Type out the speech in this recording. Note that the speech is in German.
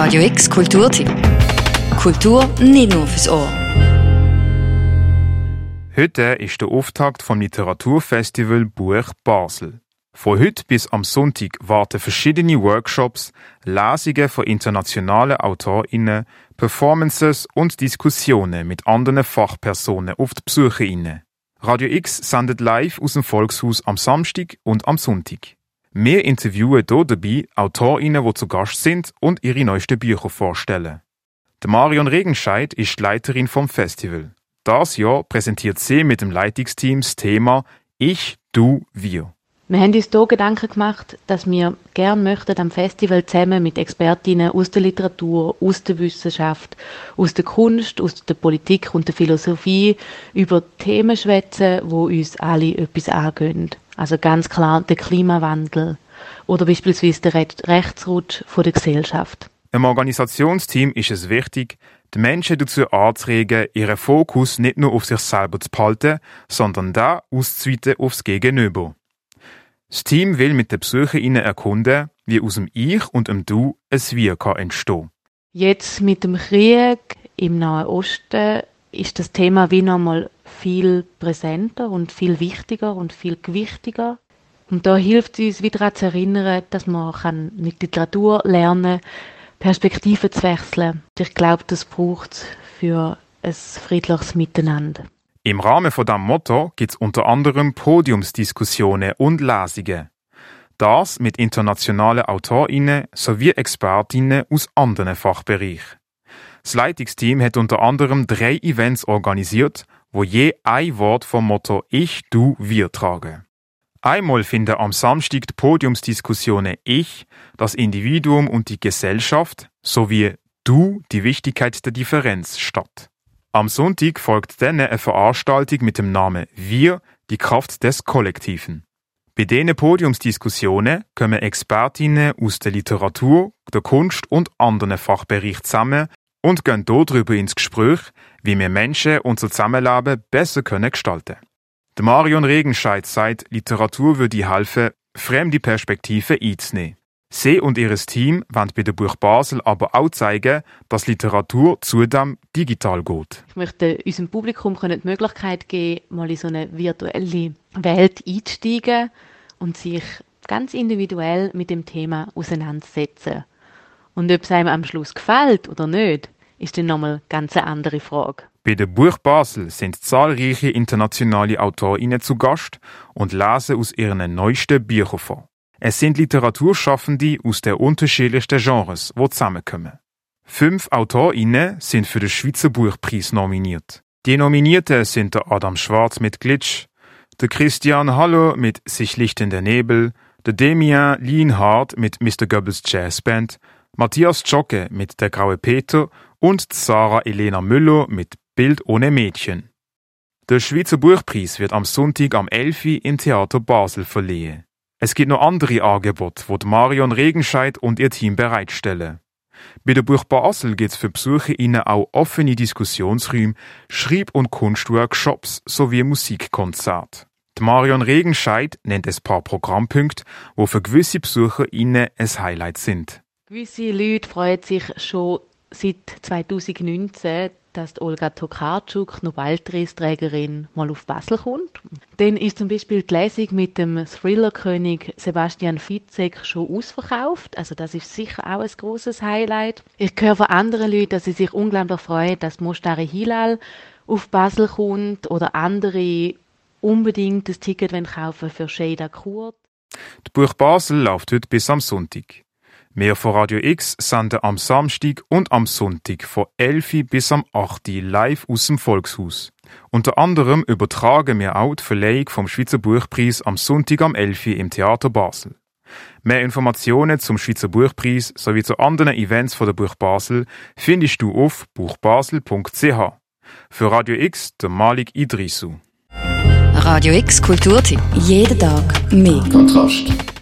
Radio X Kulturtipp. Kultur nicht nur fürs Ohr. Heute ist der Auftakt vom Literaturfestival Buch Basel. Von heute bis am Sonntag warten verschiedene Workshops, Lesungen von internationalen AutorInnen, Performances und Diskussionen mit anderen Fachpersonen auf die BesucherInnen. Radio X sendet live aus dem Volkshaus am Samstag und am Sonntag. Wir interviewen hier dabei AutorInnen, die zu Gast sind und ihre neuesten Bücher vorstellen. Der Marion Regenscheid ist die Leiterin vom Festival. Das Jahr präsentiert sie mit dem Leitungsteam das Thema Ich, Du, Wir. Wir haben uns hier Gedanken gemacht, dass wir gerne möchten am Festival zusammen mit Expertinnen aus der Literatur, aus der Wissenschaft, aus der Kunst, aus der Politik und der Philosophie über Themen schwätzen, wo uns alle etwas angehen. Also ganz klar der Klimawandel oder beispielsweise der Rechtsrutsch von der Gesellschaft. Im Organisationsteam ist es wichtig, die Menschen dazu anzuregen, ihren Fokus nicht nur auf sich selber zu behalten, sondern da auszuweiten aufs Gegenüber. Das Team will mit den BesucherInnen erkunden, wie aus dem Ich und dem Du ein Wir kann entstehen Jetzt mit dem Krieg im Nahen Osten ist das Thema wie nochmal viel präsenter und viel wichtiger und viel gewichtiger. Und da hilft es uns wieder daran zu erinnern, dass man kann mit Literatur lernen Perspektiven zu wechseln. Ich glaube, das braucht es für ein friedliches Miteinander. Im Rahmen von diesem Motto gibt es unter anderem Podiumsdiskussionen und Lesungen. Das mit internationalen AutorInnen sowie ExpertInnen aus anderen Fachbereichen. Das Leitungsteam hat unter anderem drei Events organisiert, wo je ein Wort vom Motto Ich, Du, Wir tragen. Einmal finden am Samstag die Podiumsdiskussionen Ich, das Individuum und die Gesellschaft sowie Du, die Wichtigkeit der Differenz statt. Am Sonntag folgt dann eine Veranstaltung mit dem Namen Wir, die Kraft des Kollektiven. Bei diesen Podiumsdiskussionen kommen Expertinnen aus der Literatur, der Kunst und anderen Fachbereichen zusammen und gehen darüber ins Gespräch, wie wir Menschen unser Zusammenleben besser können gestalten Der Marion Regenscheid sagt, Literatur würde helfen, fremde Perspektiven einzunehmen. Sie und ihr Team wollen bei der Buch Basel aber auch zeigen, dass Literatur zudem digital geht. Ich möchte unserem Publikum die Möglichkeit geben, mal in so eine virtuelle Welt einzusteigen und sich ganz individuell mit dem Thema auseinandersetzen. Und ob es einem am Schluss gefällt oder nicht, ist dann nochmal ganz eine andere Frage. Bei der Buch Basel sind zahlreiche internationale AutorInnen zu Gast und lesen aus ihren neuesten Büchern vor. Es sind Literaturschaffende aus den unterschiedlichsten Genres, die zusammenkommen. Fünf AutorInnen sind für den Schweizer Buchpreis nominiert. Die Nominierten sind der Adam Schwarz mit Glitch, der Christian Hallo mit Sich lichtender Nebel, der Damien Lienhardt mit Mr. Goebbels Jazz Band, Matthias Zschocke mit Der graue Peter und Sarah Elena Müller mit Bild ohne Mädchen. Der Schweizer Buchpreis wird am Sonntag am 11. im Theater Basel verliehen. Es gibt noch andere Angebote, die Marion Regenscheid und ihr Team bereitstellen. Bei der Buch Basel gibt es für BesucherInnen auch offene Diskussionsräume, Schreib- und Kunstworkshops sowie Musikkonzerte. Die Marion Regenscheid nennt ein paar Programmpunkte, wo für gewisse BesucherInnen ein Highlight sind. Gewisse Leute freuen sich schon seit 2019, dass Olga Tokarczuk, Nobelpreisträgerin, mal auf Basel kommt. Dann ist zum Beispiel die Lesung mit dem Thriller-König Sebastian Fitzek schon ausverkauft. Also das ist sicher auch ein großes Highlight. Ich höre von anderen Leuten, dass sie sich unglaublich freuen, dass Mostari Hilal auf Basel kommt oder andere unbedingt das Ticket kaufen für Shada Kurt. Die Buch Basel läuft heute bis am Sonntag. Wir von Radio X senden am Samstag und am Sonntag von 11 bis am 8 live aus dem Volkshaus. Unter anderem übertragen wir auch die Verleihung vom Schweizer Buchpreis am Sonntag am 11 im Theater Basel. Mehr Informationen zum Schweizer Buchpreis sowie zu anderen Events von der Buch Basel findest du auf buchbasel.ch. Für Radio X der Malik Idrisu. Radio X Kulturtipp. Jeden Tag mehr. Kontrast.